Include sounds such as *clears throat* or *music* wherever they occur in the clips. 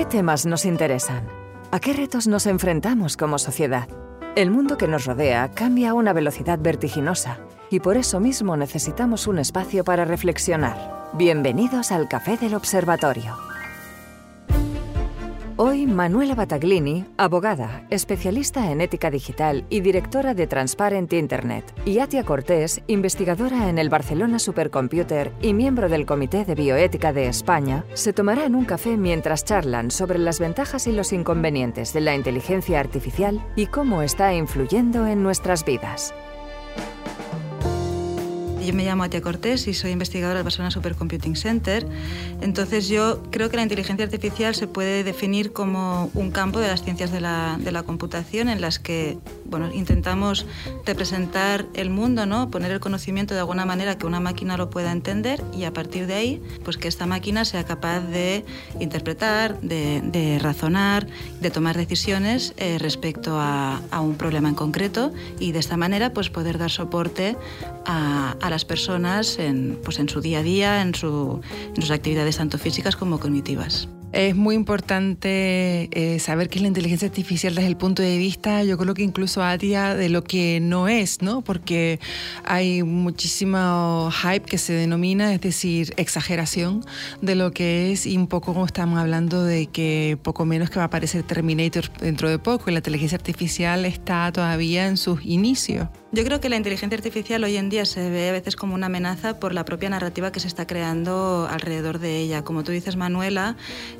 ¿Qué temas nos interesan? ¿A qué retos nos enfrentamos como sociedad? El mundo que nos rodea cambia a una velocidad vertiginosa y por eso mismo necesitamos un espacio para reflexionar. Bienvenidos al Café del Observatorio. Manuela Bataglini, abogada, especialista en ética digital y directora de Transparent Internet, y Atia Cortés, investigadora en el Barcelona Supercomputer y miembro del Comité de Bioética de España, se tomarán un café mientras charlan sobre las ventajas y los inconvenientes de la inteligencia artificial y cómo está influyendo en nuestras vidas. Yo me llamo Atia Cortés y soy investigadora del Barcelona Supercomputing Center. Entonces yo creo que la inteligencia artificial se puede definir como un campo de las ciencias de la, de la computación en las que bueno, intentamos representar el mundo, ¿no? poner el conocimiento de alguna manera que una máquina lo pueda entender y a partir de ahí pues que esta máquina sea capaz de interpretar, de, de razonar, de tomar decisiones eh, respecto a, a, un problema en concreto y de esta manera pues poder dar soporte a, a las personas en, pues en su día a día, en, su, en sus actividades tanto físicas como cognitivas. Es muy importante eh, saber qué es la inteligencia artificial desde el punto de vista, yo creo que incluso a día de lo que no es, ¿no? Porque hay muchísimo hype que se denomina, es decir, exageración de lo que es y un poco como estamos hablando de que poco menos que va a aparecer Terminator dentro de poco y la inteligencia artificial está todavía en sus inicios. Yo creo que la inteligencia artificial hoy en día se ve a veces como una amenaza por la propia narrativa que se está creando alrededor de ella. Como tú dices, Manuela,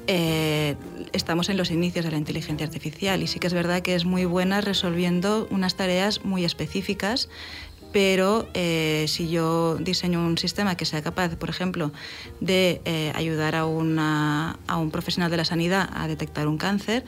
eh, estamos en los inicios de la inteligencia artificial y sí que es verdad que es muy buena resolviendo unas tareas muy específicas pero eh, si yo diseño un sistema que sea capaz, por ejemplo, de eh, ayudar a, una, a, un profesional de la sanidad a detectar un cáncer,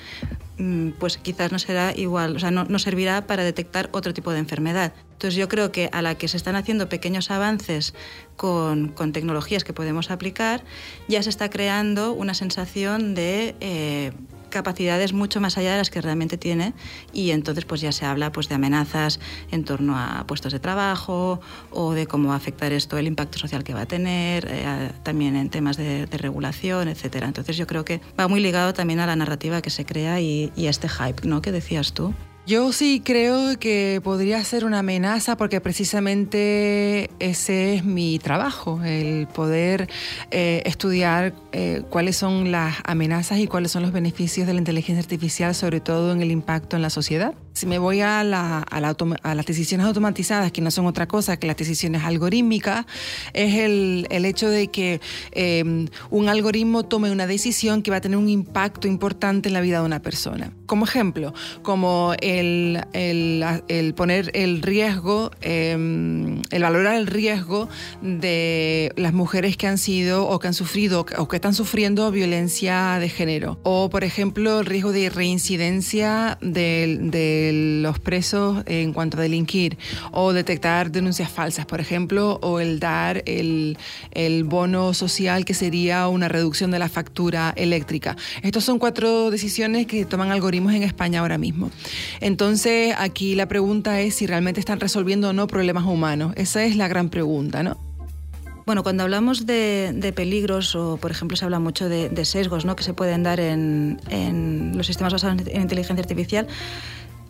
mm, pues quizás no será igual, o sea, no, no, servirá para detectar otro tipo de enfermedad. Entonces yo creo que a la que se están haciendo pequeños avances con, con tecnologías que podemos aplicar, ya se está creando una sensación de... Eh, capacidades mucho más allá de las que realmente tiene y entonces pues ya se habla pues de amenazas en torno a puestos de trabajo o de cómo va a afectar esto el impacto social que va a tener eh, también en temas de, regulación etcétera. Entonces yo creo que va muy ligado también a la narrativa que se crea y, y a este hype no que decías tú yo sí creo que podría ser una amenaza porque precisamente ese es mi trabajo, el poder eh, estudiar eh, cuáles son las amenazas y cuáles son los beneficios de la inteligencia artificial, sobre todo en el impacto en la sociedad. Si me voy a, la, a, la a, las decisiones automatizadas, que no son otra cosa que las decisiones algorítmicas, es el, el hecho de que eh, un algoritmo tome una decisión que va a tener un impacto importante en la vida de una persona. Como ejemplo, como el, el, el poner el riesgo, eh, el valorar el riesgo de las mujeres que han sido o que han sufrido o que están sufriendo violencia de género. O, por ejemplo, el riesgo de reincidencia del de los presos en cuanto a delinquir o detectar denuncias falsas, por ejemplo, o el dar el, el bono social que sería una reducción de la factura eléctrica. Estas son cuatro decisiones que toman algoritmos en España ahora mismo. Entonces, aquí la pregunta es si realmente están resolviendo o no problemas humanos. Esa es la gran pregunta, ¿no? Bueno, cuando hablamos de, de, peligros o, por ejemplo, se habla mucho de, de sesgos ¿no? que se pueden dar en, en los sistemas basados en inteligencia artificial,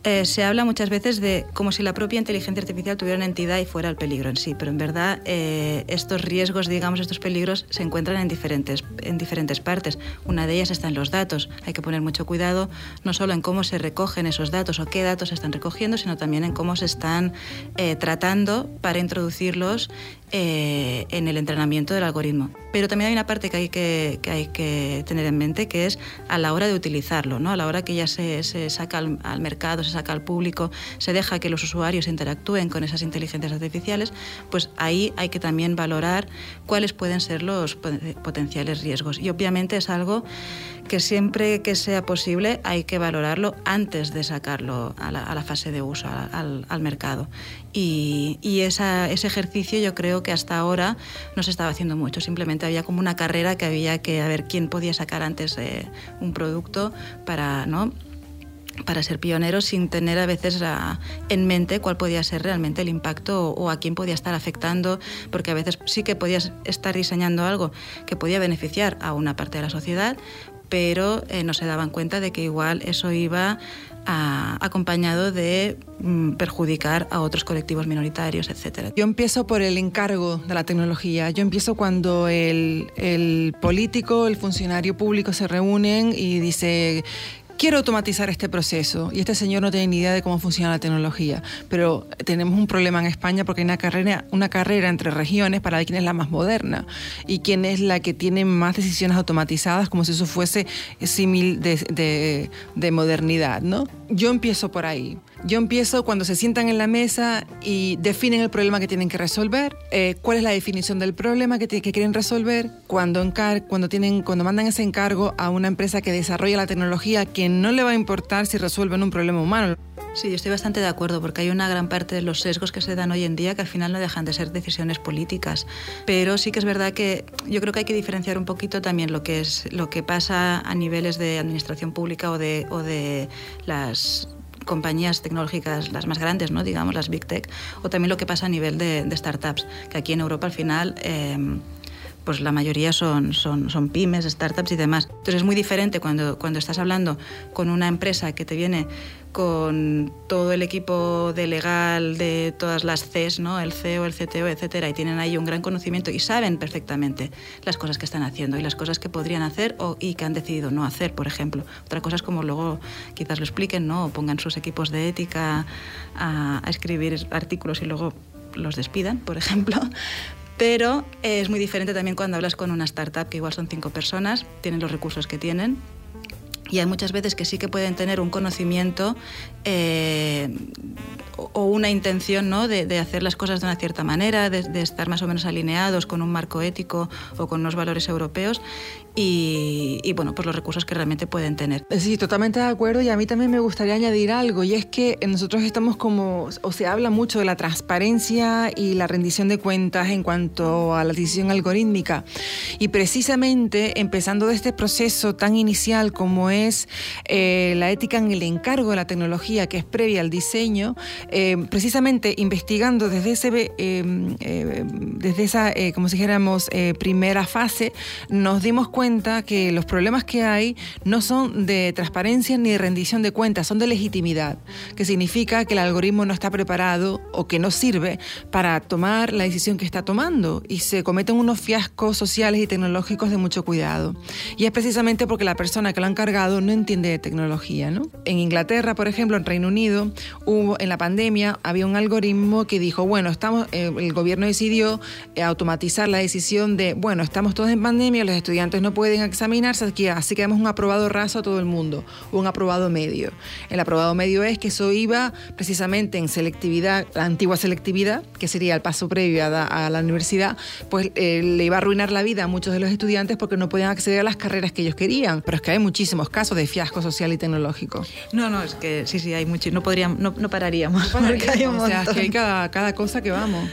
eh, se habla muchas veces de como si la propia inteligencia artificial tuviera una entidad y fuera el peligro en sí, pero en verdad eh, estos riesgos, digamos, estos peligros se encuentran en diferentes, en diferentes partes. Una de ellas está en los datos. Hay que poner mucho cuidado no solo en cómo se recogen esos datos o qué datos se están recogiendo, sino también en cómo se están eh, tratando para introducirlos eh, en el entrenamiento del algoritmo. Pero también hay una parte que hay que, que, hay que tener en mente, que es a la hora de utilizarlo, ¿no? a la hora que ya se, saca al, al, mercado, se saca al público, se deja que los usuarios interactúen con esas inteligencias artificiales, pues ahí hay que también valorar cuáles pueden ser los potenciales riesgos. Y obviamente es algo que siempre que sea posible hay que valorarlo antes de sacarlo a la, fase de uso, al, mercado. Y, ese ejercicio yo creo que hasta ahora no se estaba haciendo mucho, simplemente había como una carrera que había que a ver quién podía sacar antes eh, un producto para, ¿no? para ser pioneros sin tener a veces a, en mente cuál podía ser realmente el impacto o, a quién podía estar afectando, porque a veces sí que podías estar diseñando algo que podía beneficiar a una parte de la sociedad, pero eh, no se daban cuenta de que igual eso iba acompañado de mm, perjudicar a otros colectivos minoritarios, etc. Yo empiezo por el encargo de la tecnología. Yo empiezo cuando el, el político, el funcionario público se reúnen y dice quiero automatizar este proceso y este señor no tiene ni idea de cómo funciona la tecnología, pero tenemos un problema en España porque hay una carrera, una carrera entre regiones para ver quién es la más moderna y quién es la que tiene más decisiones automatizadas como si eso fuese símil de, de, de modernidad, ¿no? Yo empiezo por ahí. Yo empiezo cuando se sientan en la mesa y definen el problema que tienen que resolver, eh, cuál es la definición del problema que, que quieren resolver, cuando, encar cuando, tienen, cuando mandan ese encargo a una empresa que desarrolla la tecnología que no le va a importar si resuelven un problema humano. Sí, yo estoy bastante de acuerdo porque hay una gran parte de los sesgos que se dan hoy en día que al final no dejan de ser decisiones políticas. Pero sí que es verdad que yo creo que hay que diferenciar un poquito también lo que es lo que pasa a niveles de administración pública o de, o de las compañías tecnológicas, las más grandes, ¿no? digamos, las Big Tech, o también lo que pasa a nivel de, startups, que aquí en Europa al final... Eh, pues la mayoría son, son, son, pymes, startups y demás. Entonces es muy diferente cuando, cuando estás hablando con una empresa que te viene con todo el equipo de legal de todas las CES, ¿no? el CEO, el CTO, etcétera, y tienen ahí un gran conocimiento y saben perfectamente las cosas que están haciendo y las cosas que podrían hacer o, y que han decidido no hacer, por ejemplo. Otra cosa es como luego quizás lo expliquen ¿no? o pongan sus equipos de ética a, a escribir artículos y luego los despidan, por ejemplo. Pero es muy diferente también cuando hablas con una startup, que igual son cinco personas, tienen los recursos que tienen, y hay muchas veces que sí que pueden tener un conocimiento eh, o una intención ¿no? de, hacer las cosas de una cierta manera, de, estar más o menos alineados con un marco ético o con unos valores europeos y, bueno, pues los recursos que realmente pueden tener. Sí, totalmente de acuerdo y a mí también me gustaría añadir algo y es que nosotros estamos como, o se habla mucho de la transparencia y la rendición de cuentas en cuanto a la decisión algorítmica y precisamente empezando de este proceso tan inicial como es eh, la ética en el encargo de la tecnología que es previa al diseño, eh, precisamente investigando desde, ese, eh, desde esa, como si dijéramos, primera fase, nos dimos cuenta que los problemas que hay no son de transparencia ni de rendición de cuentas, son de legitimidad, que significa que el algoritmo no está preparado o que no sirve para tomar la decisión que está tomando y se cometen unos fiascos sociales y tecnológicos de mucho cuidado. Y es precisamente porque la persona que lo ha encargado no entiende de tecnología. ¿no? En Inglaterra, por ejemplo, en Reino Unido, hubo en la pandemia había un algoritmo que dijo, bueno, estamos, eh, el gobierno decidió eh, automatizar la decisión de, bueno, estamos todos en pandemia, los estudiantes no pueden examinarse, aquí, así que damos un aprobado raso a todo el mundo, o un aprobado medio. El aprobado medio es que eso iba precisamente en selectividad, la antigua selectividad, que sería el paso previo a, la universidad, pues eh, le iba a arruinar la vida a muchos de los estudiantes porque no podían acceder a las carreras que ellos querían. Pero es que hay muchísimos casos de fiasco social y tecnológico. No, no, es que sí, sí, hay mucho, no, podríamos, no, pararíamos. o sea, es que hay cada, cada cosa que vamos.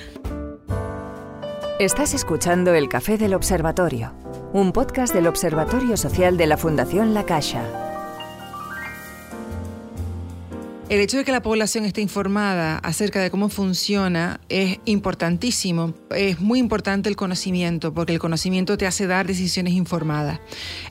Estás escuchando el Café del Observatorio un podcast del Observatorio Social de la Fundación La Caixa. El hecho de que la población esté informada acerca de cómo funciona es importantísimo. Es muy importante el conocimiento, porque el conocimiento te hace dar decisiones informadas.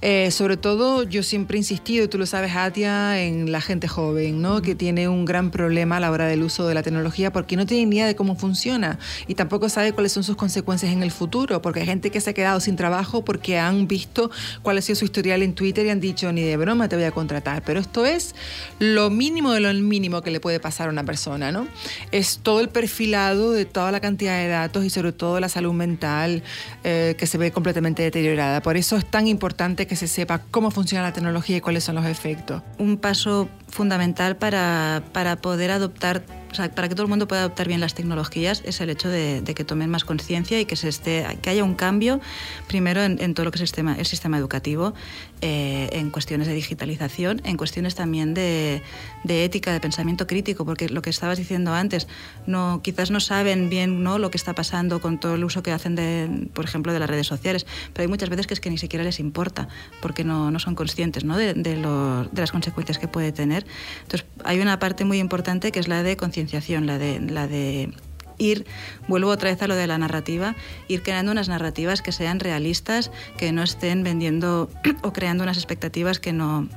Eh, sobre todo, yo siempre he insistido, tú lo sabes, Atia, en la gente joven, ¿no? que tiene un gran problema a la hora del uso de la tecnología porque no tiene ni idea de cómo funciona y tampoco sabe cuáles son sus consecuencias en el futuro, porque hay gente que se ha quedado sin trabajo porque han visto cuál ha sido su historial en Twitter y han dicho, ni de broma te voy a contratar. Pero esto es lo mínimo de lo mínimo que le puede pasar a una persona, ¿no? Es todo el perfilado de toda la cantidad de datos y sobre todo la salud mental eh, que se ve completamente deteriorada. Por eso es tan importante que se sepa cómo funciona la tecnología y cuáles son los efectos. Un paso fundamental para, para poder adoptar o sea, para que todo el mundo pueda adoptar bien las tecnologías es el hecho de, que tomen más conciencia y que, se esté, que haya un cambio primero en, todo lo que es el sistema, el sistema educativo, eh, en cuestiones de digitalización, en cuestiones también de, de, ética, de pensamiento crítico, porque lo que estabas diciendo antes, no, quizás no saben bien ¿no? lo que está pasando con todo el uso que hacen, de, por ejemplo, de las redes sociales, pero hay muchas veces que es que ni siquiera les importa, porque no, no son conscientes ¿no? De, de, de las consecuencias que puede tener. Entonces, hay una parte muy importante que es la de conciencia la de, la de ir, vuelvo otra vez a lo de la narrativa, ir creando unas narrativas que sean realistas, que no estén vendiendo *clears throat* o creando unas expectativas que no,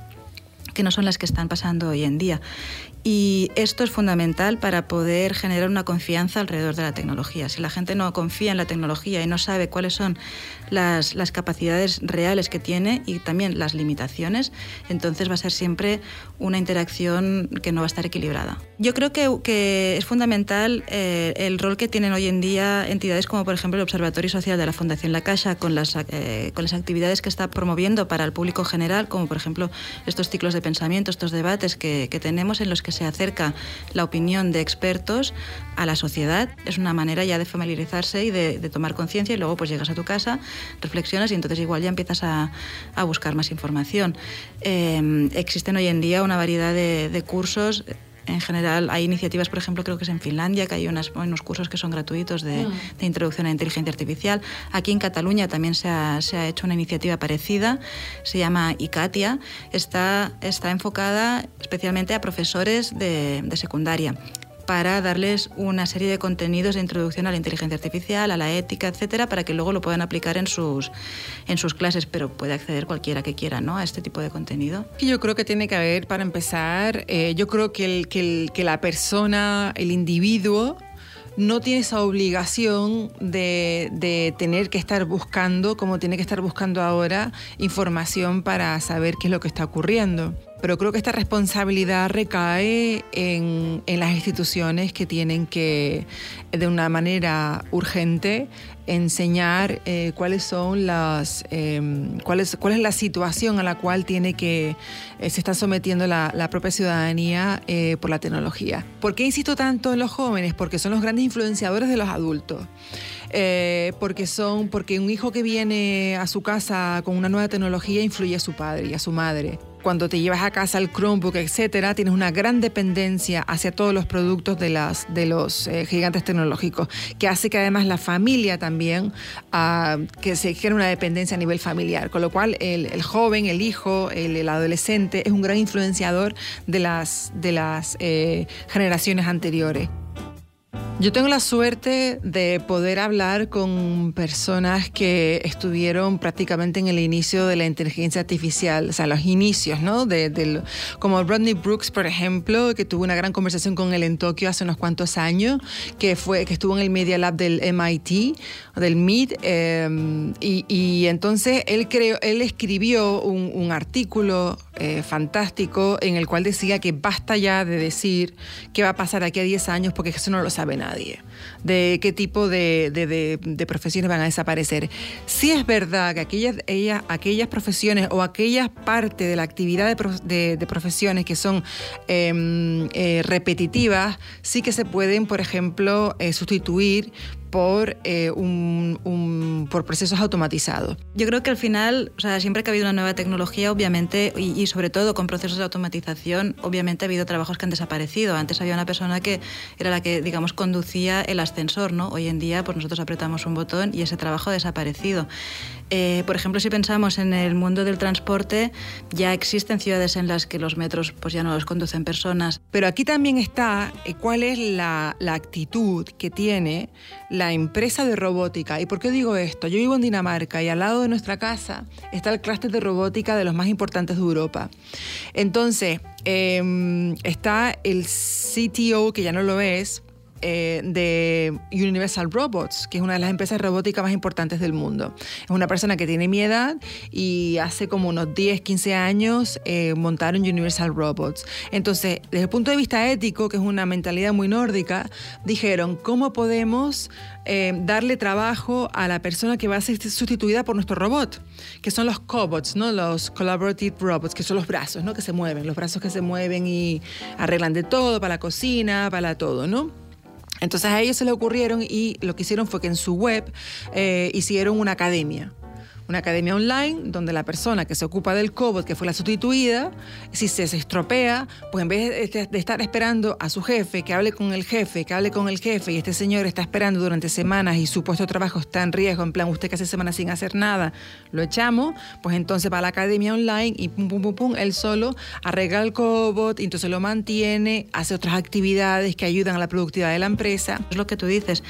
que no son las que están pasando hoy en día. Y esto es fundamental para poder generar una confianza alrededor de la tecnología. Si la gente no confía en la tecnología y no sabe cuáles son las, las, capacidades reales que tiene y también las limitaciones, entonces va a ser siempre una interacción que no va a estar equilibrada. Yo creo que, que es fundamental eh, el rol que tienen hoy en día entidades como por ejemplo el Observatorio Social de la Fundación La Caixa con las, eh, con las actividades que está promoviendo para el público general, como por ejemplo estos ciclos de pensamiento, estos debates que, que tenemos en los que se acerca la opinión de expertos a la sociedad. Es una manera ya de familiarizarse y de, tomar conciencia y luego pues llegas a tu casa, reflexionas y entonces igual ya empiezas a, a buscar más información. Eh, existen hoy en día una variedad de cursos en general hay iniciativas, por ejemplo, creo que es en Finlandia, que hay unas, unos cursos que son gratuitos de, mm. de, introducción a inteligencia artificial. Aquí en Cataluña también se ha, se ha, hecho una iniciativa parecida, se llama ICATIA, está, está enfocada especialmente a profesores de, de secundaria para darles una serie de contenidos de introducción a la inteligencia artificial, a la ética, etcétera, para que luego lo puedan aplicar en sus, en sus clases, pero puede acceder cualquiera que quiera ¿no? a este tipo de contenido. Yo creo que tiene que haber, para empezar, eh, yo creo que, el, que, el, que la persona, el individuo, no tiene esa obligación de, de, tener que estar buscando, como tiene que estar buscando ahora, información para saber qué es lo que está ocurriendo. Pero creo que esta responsabilidad recae en, en las instituciones que tienen que, de una manera urgente, enseñar eh, cuáles son las eh, cuál, es, la situación a la cual tiene que eh, se está sometiendo la, propia ciudadanía eh, por la tecnología. ¿Por qué insisto tanto en los jóvenes? Porque son los grandes influenciadores de los adultos. Porque son porque un hijo que viene a su casa con una nueva tecnología influye a su padre y a su madre cuando te llevas a casa el Chromebook, etcétera, tienes una gran dependencia hacia todos los productos de, las, de los eh, gigantes tecnológicos, que hace que además la familia también, uh, que se genere una dependencia a nivel familiar, con lo cual el, joven, el hijo, el, el, adolescente es un gran influenciador de las, de las eh, generaciones anteriores. Yo tengo la suerte de poder hablar con personas que estuvieron prácticamente en el inicio de la inteligencia artificial, o sea, los inicios, ¿no? De, de, como Rodney Brooks, por ejemplo, que tuvo una gran conversación con él en Tokio hace unos cuantos años, que, fue, que estuvo en el Media Lab del MIT, del MIT, eh, y, y, entonces él, creó, él escribió un, un artículo eh, fantástico en el cual decía que basta ya de decir qué va a pasar aquí a 10 años porque eso no lo sabe nadie, de qué tipo de, de, profesiones van a desaparecer. Sí es verdad que aquellas, ellas, aquellas profesiones o aquellas partes de la actividad de, profesiones que son eh, eh, repetitivas, sí que se pueden, por ejemplo, eh, sustituir por, eh, un, por procesos automatizados. Yo creo que al final, o sea, siempre que ha habido una nueva tecnología, obviamente, y, y, sobre todo con procesos de automatización, obviamente ha habido trabajos que han desaparecido. Antes había una persona que era la que, digamos, conducía el ascensor, ¿no? Hoy en día, pues nosotros apretamos un botón y ese trabajo ha desaparecido. Eh, por ejemplo, si pensamos en el mundo del transporte, ya existen ciudades en las que los metros pues ya no los conducen personas. Pero aquí también está eh, cuál es la, la, actitud que tiene la empresa de robótica. ¿Y por qué digo esto? Yo vivo en Dinamarca y al lado de nuestra casa está el clúster de robótica de los más importantes de Europa. Entonces, eh, está el CTO, que ya no lo es, eh, de Universal Robots, que es una de las empresas robóticas más importantes del mundo. Es una persona que tiene mi edad y hace como unos 10, 15 años eh, montaron Universal Robots. Entonces, desde el punto de vista ético, que es una mentalidad muy nórdica, dijeron, ¿cómo podemos eh, darle trabajo a la persona que va a ser sustituida por nuestro robot? Que son los cobots, ¿no? Los Collaborative Robots, que son los brazos, ¿no? Que se mueven, los brazos que se mueven y arreglan de todo, para la cocina, para todo, ¿no? Entonces a ellos se le ocurrieron y lo que hicieron fue que en su web eh, hicieron una academia una academia online donde la persona que se ocupa del cobot, que fue la sustituida, si se, estropea, pues en vez de, estar esperando a su jefe, que hable con el jefe, que hable con el jefe, y este señor está esperando durante semanas y su puesto de trabajo está en riesgo, en plan, usted que hace semanas sin hacer nada, lo echamos, pues entonces va a la academia online y pum, pum, pum, pum, él solo arregla el cobot, y entonces lo mantiene, hace otras actividades que ayudan a la productividad de la empresa. Es lo que tú dices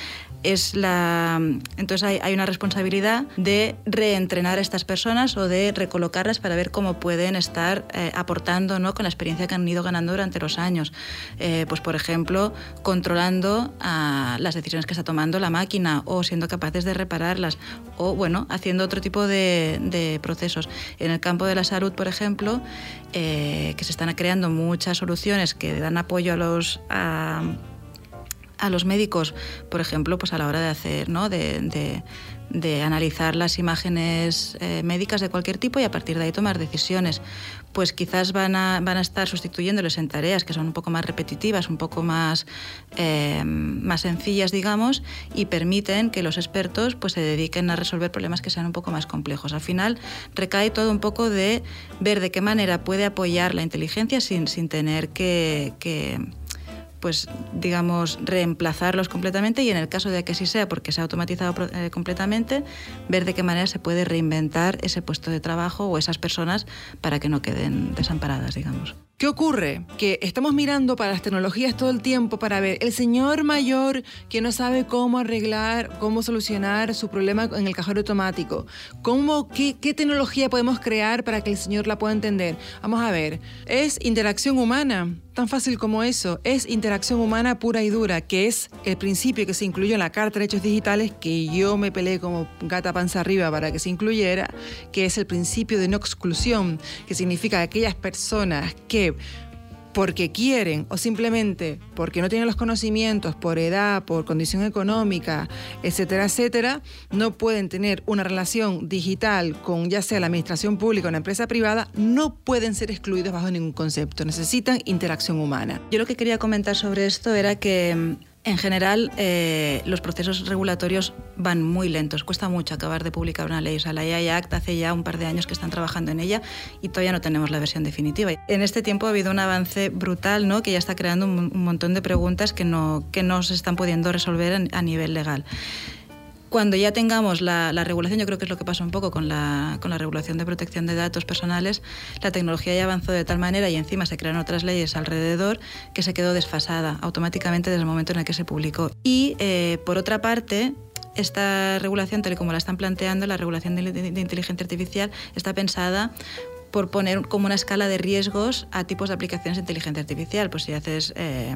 es la entonces hay, una responsabilidad de reentrenar a estas personas o de recolocarlas para ver cómo pueden estar eh, aportando ¿no? con la experiencia que han ido ganando durante los años eh, pues por ejemplo controlando las decisiones que está tomando la máquina o siendo capaces de repararlas o bueno haciendo otro tipo de, procesos en el campo de la salud por ejemplo eh, que se están creando muchas soluciones que dan apoyo a los a los médicos, por ejemplo, pues a la hora de hacer, ¿no? de, analizar las imágenes eh, médicas de cualquier tipo y a partir de ahí tomar decisiones. Pues quizás van a, van a estar sustituyéndoles en tareas que son un poco más repetitivas, un poco más, eh, más sencillas, digamos, y permiten que los expertos pues, se dediquen a resolver problemas que sean un poco más complejos. Al final recae todo un poco de ver de qué manera puede apoyar la inteligencia sin, sin tener que pues digamos, reemplazarlos completamente y en el caso de que sí sea porque se ha automatizado eh, completamente, ver de qué manera se puede reinventar ese puesto de trabajo o esas personas para que no queden desamparadas, digamos. ¿Qué ocurre? Que estamos mirando para las tecnologías todo el tiempo para ver el señor mayor que no sabe cómo arreglar, cómo solucionar su problema en el cajero automático. ¿Cómo, qué, qué tecnología podemos crear para que el señor la pueda entender? Vamos a ver, es interacción humana, tan fácil como eso. Es interacción humana pura y dura, que es el principio que se incluyó en la Carta de Derechos Digitales, que yo me peleé como gata panza arriba para que se incluyera, que es el principio de no exclusión, que significa que aquellas personas que porque quieren o simplemente porque no tienen los conocimientos por edad, por condición económica, etcétera, etcétera, no pueden tener una relación digital con ya sea la administración pública o una empresa privada, no pueden ser excluidos bajo ningún concepto, necesitan interacción humana. Yo lo que quería comentar sobre esto era que en general, eh, los procesos regulatorios van muy lentos. Cuesta mucho acabar de publicar una ley. O sea, la AI Act hace ya un par de años que están trabajando en ella y todavía no tenemos la versión definitiva. En este tiempo ha habido un avance brutal, ¿no? Que ya está creando un, montón de preguntas que no, que no se están pudiendo resolver a nivel legal. Cuando ya tengamos la, regulación, yo creo que es lo que pasa un poco con la, con la regulación de protección de datos personales, la tecnología ya avanzó de tal manera y encima se crearon otras leyes alrededor que se quedó desfasada automáticamente desde el momento en el que se publicó. Y eh, por otra parte, esta regulación, tal y como la están planteando, la regulación de, de, inteligencia artificial, está pensada por poner como una escala de riesgos a tipos de aplicaciones de inteligencia artificial. Pues si haces, eh,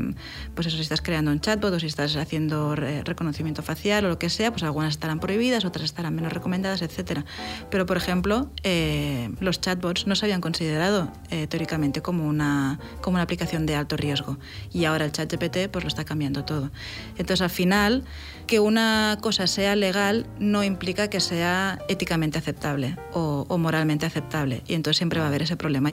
pues eso, si estás creando un chatbot o si estás haciendo reconocimiento facial o lo que sea, pues algunas estarán prohibidas, otras estarán menos recomendadas, etc. Pero, por ejemplo, eh, los chatbots no se habían considerado eh, teóricamente como una, como una aplicación de alto riesgo y ahora el chat GPT pues lo está cambiando todo. Entonces, al final, que una cosa sea legal no implica que sea éticamente aceptable o, o moralmente aceptable. Y entonces siempre va a haber ese problema.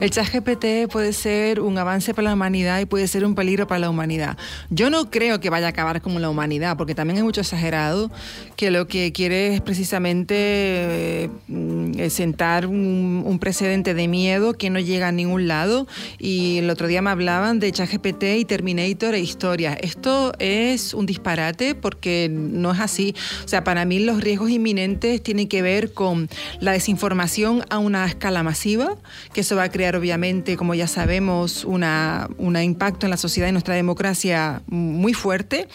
El chat GPT puede ser un avance para la humanidad y puede ser un peligro para la humanidad. Yo no creo que vaya a acabar con la humanidad, porque también es mucho exagerado que lo que quiere es precisamente eh, sentar un, precedente de miedo que no llega a ningún lado. Y el otro día me hablaban de chat GPT y Terminator e historia. Esto es un disparate porque no es así. O sea, para mí los riesgos inminentes tienen que ver con la desinformación a una escala masiva, que eso va a crear obviamente, como ya sabemos, un impacto en la sociedad y nuestra democracia muy fuerte,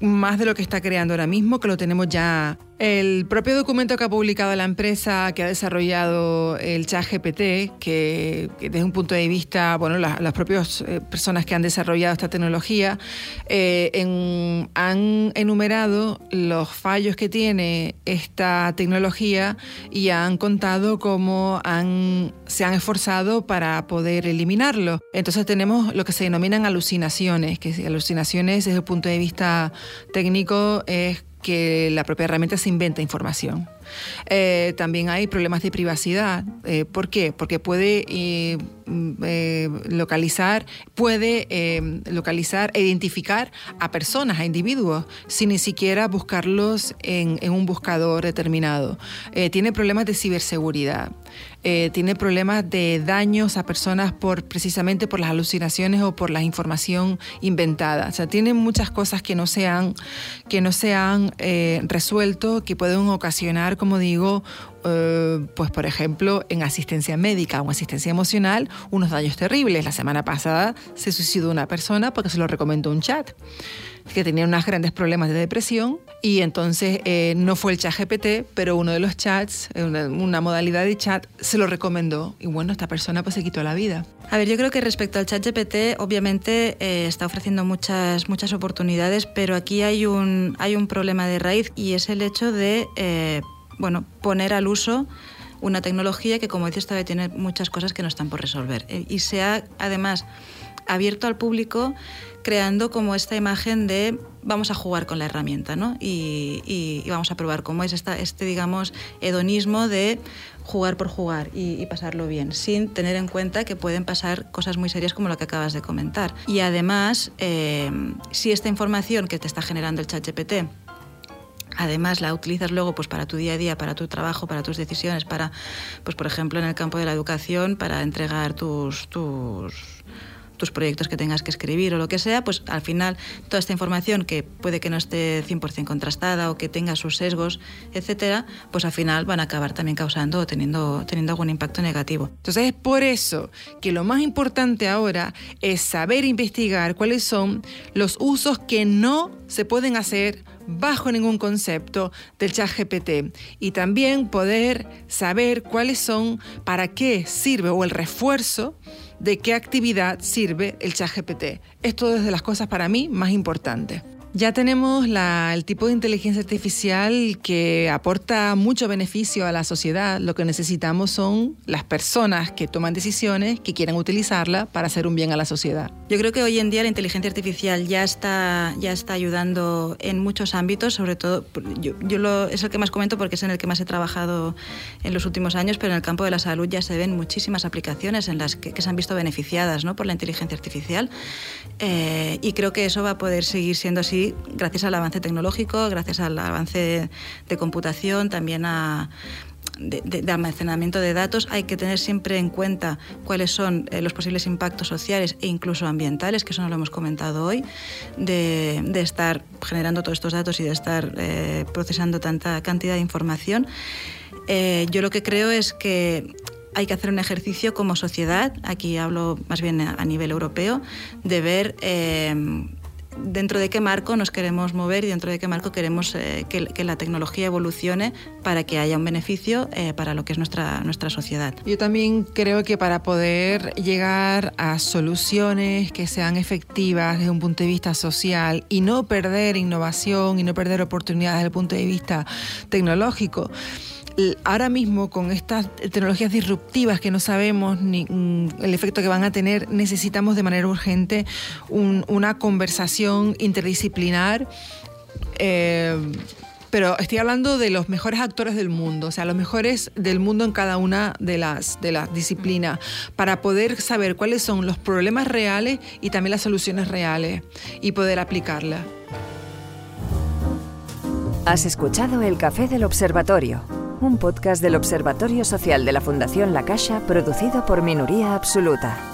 más de lo que está creando ahora mismo, que lo tenemos ya el propio documento que ha publicado la empresa que ha desarrollado el chat GPT, que, desde un punto de vista, bueno, las, propias eh, personas que han desarrollado esta tecnología eh, han enumerado los fallos que tiene esta tecnología y han contado cómo se han esforzado para poder eliminarlo. Entonces tenemos lo que se denominan alucinaciones, que alucinaciones desde el punto de vista técnico es que la propia herramienta se inventa información. Eh, también hay problemas de privacidad. Eh, ¿Por qué? Porque puede mm, localizar, puede localizar e identificar a personas, a individuos, sin ni siquiera buscarlos en, un buscador determinado. tiene problemas de ciberseguridad. Eh, tiene problemas de daños a personas por precisamente por las alucinaciones o por la información inventada. O sea, tiene muchas cosas que no se han, que no se han eh, resuelto, que pueden ocasionar, como digo, eh, pues por ejemplo, en asistencia médica o asistencia emocional, unos daños terribles. La semana pasada se suicidó una persona porque se lo recomendó un chat que tenía unos grandes problemas de depresión y entonces eh, no fue el chat GPT, pero uno de los chats, eh, una, modalidad de chat, se lo recomendó y bueno, esta persona pues se quitó la vida. A ver, yo creo que respecto al chat GPT, obviamente eh, está ofreciendo muchas, muchas oportunidades, pero aquí hay un, hay un problema de raíz y es el hecho de, bueno, poner al uso una tecnología que, como dices, todavía tiene muchas cosas que no están por resolver. Y se ha, además, abierto al público creando como esta imagen de vamos a jugar con la herramienta ¿no? y, vamos a probar cómo es este, digamos, hedonismo de jugar por jugar y, pasarlo bien, sin tener en cuenta que pueden pasar cosas muy serias como lo que acabas de comentar. Y además, eh, si esta información que te está generando el chat GPT además la utilizas luego pues para tu día a día, para tu trabajo, para tus decisiones, para pues por ejemplo en el campo de la educación, para entregar tus tus tus proyectos que tengas que escribir o lo que sea, pues al final toda esta información que puede que no esté 100% contrastada o que tenga sus sesgos, etcétera, pues al final van a acabar también causando o teniendo, teniendo algún impacto negativo. Entonces es por eso que lo más importante ahora es saber investigar cuáles son los usos que no se pueden hacer bajo ningún concepto del chat GPT y también poder saber cuáles son, para qué sirve o el refuerzo de qué actividad sirve el chat GPT. Esto es de las cosas para mí más importantes. Ya tenemos el tipo de inteligencia artificial que aporta mucho beneficio a la sociedad. Lo que necesitamos son las personas que toman decisiones, que quieran utilizarla para hacer un bien a la sociedad. Yo creo que hoy en día la inteligencia artificial ya está, ya está ayudando en muchos ámbitos, sobre todo, yo, lo, es el que más comento porque es en el que más he trabajado en los últimos años, pero en el campo de la salud ya se ven muchísimas aplicaciones en las que, se han visto beneficiadas ¿no? por la inteligencia artificial eh, y creo que eso va a poder seguir siendo así gracias al avance tecnológico, gracias al avance de computación, también a, de, almacenamiento de datos, hay que tener siempre en cuenta cuáles son eh, los posibles impactos sociales e incluso ambientales, que eso no lo hemos comentado hoy, de, estar generando todos estos datos y de estar eh, procesando tanta cantidad de información. Eh, yo lo que creo es que hay que hacer un ejercicio como sociedad, aquí hablo más bien a nivel europeo, de ver dentro de qué marco nos queremos mover y dentro de qué marco queremos eh, que, la tecnología evolucione para que haya un beneficio eh, para lo que es nuestra, nuestra sociedad. Yo también creo que para poder llegar a soluciones que sean efectivas desde un punto de vista social y no perder innovación y no perder oportunidades desde el punto de vista tecnológico, ahora mismo con estas tecnologías disruptivas que no sabemos ni mm, el efecto que van a tener, necesitamos de manera urgente una conversación interdisciplinar. Eh, pero estoy hablando de los mejores actores del mundo, o sea, los mejores del mundo en cada una de las, de las disciplinas, para poder saber cuáles son los problemas reales y también las soluciones reales y poder aplicarlas. Has escuchado el Café del Observatorio un podcast del Observatorio Social de la Fundación La Caixa producido por Minoría Absoluta.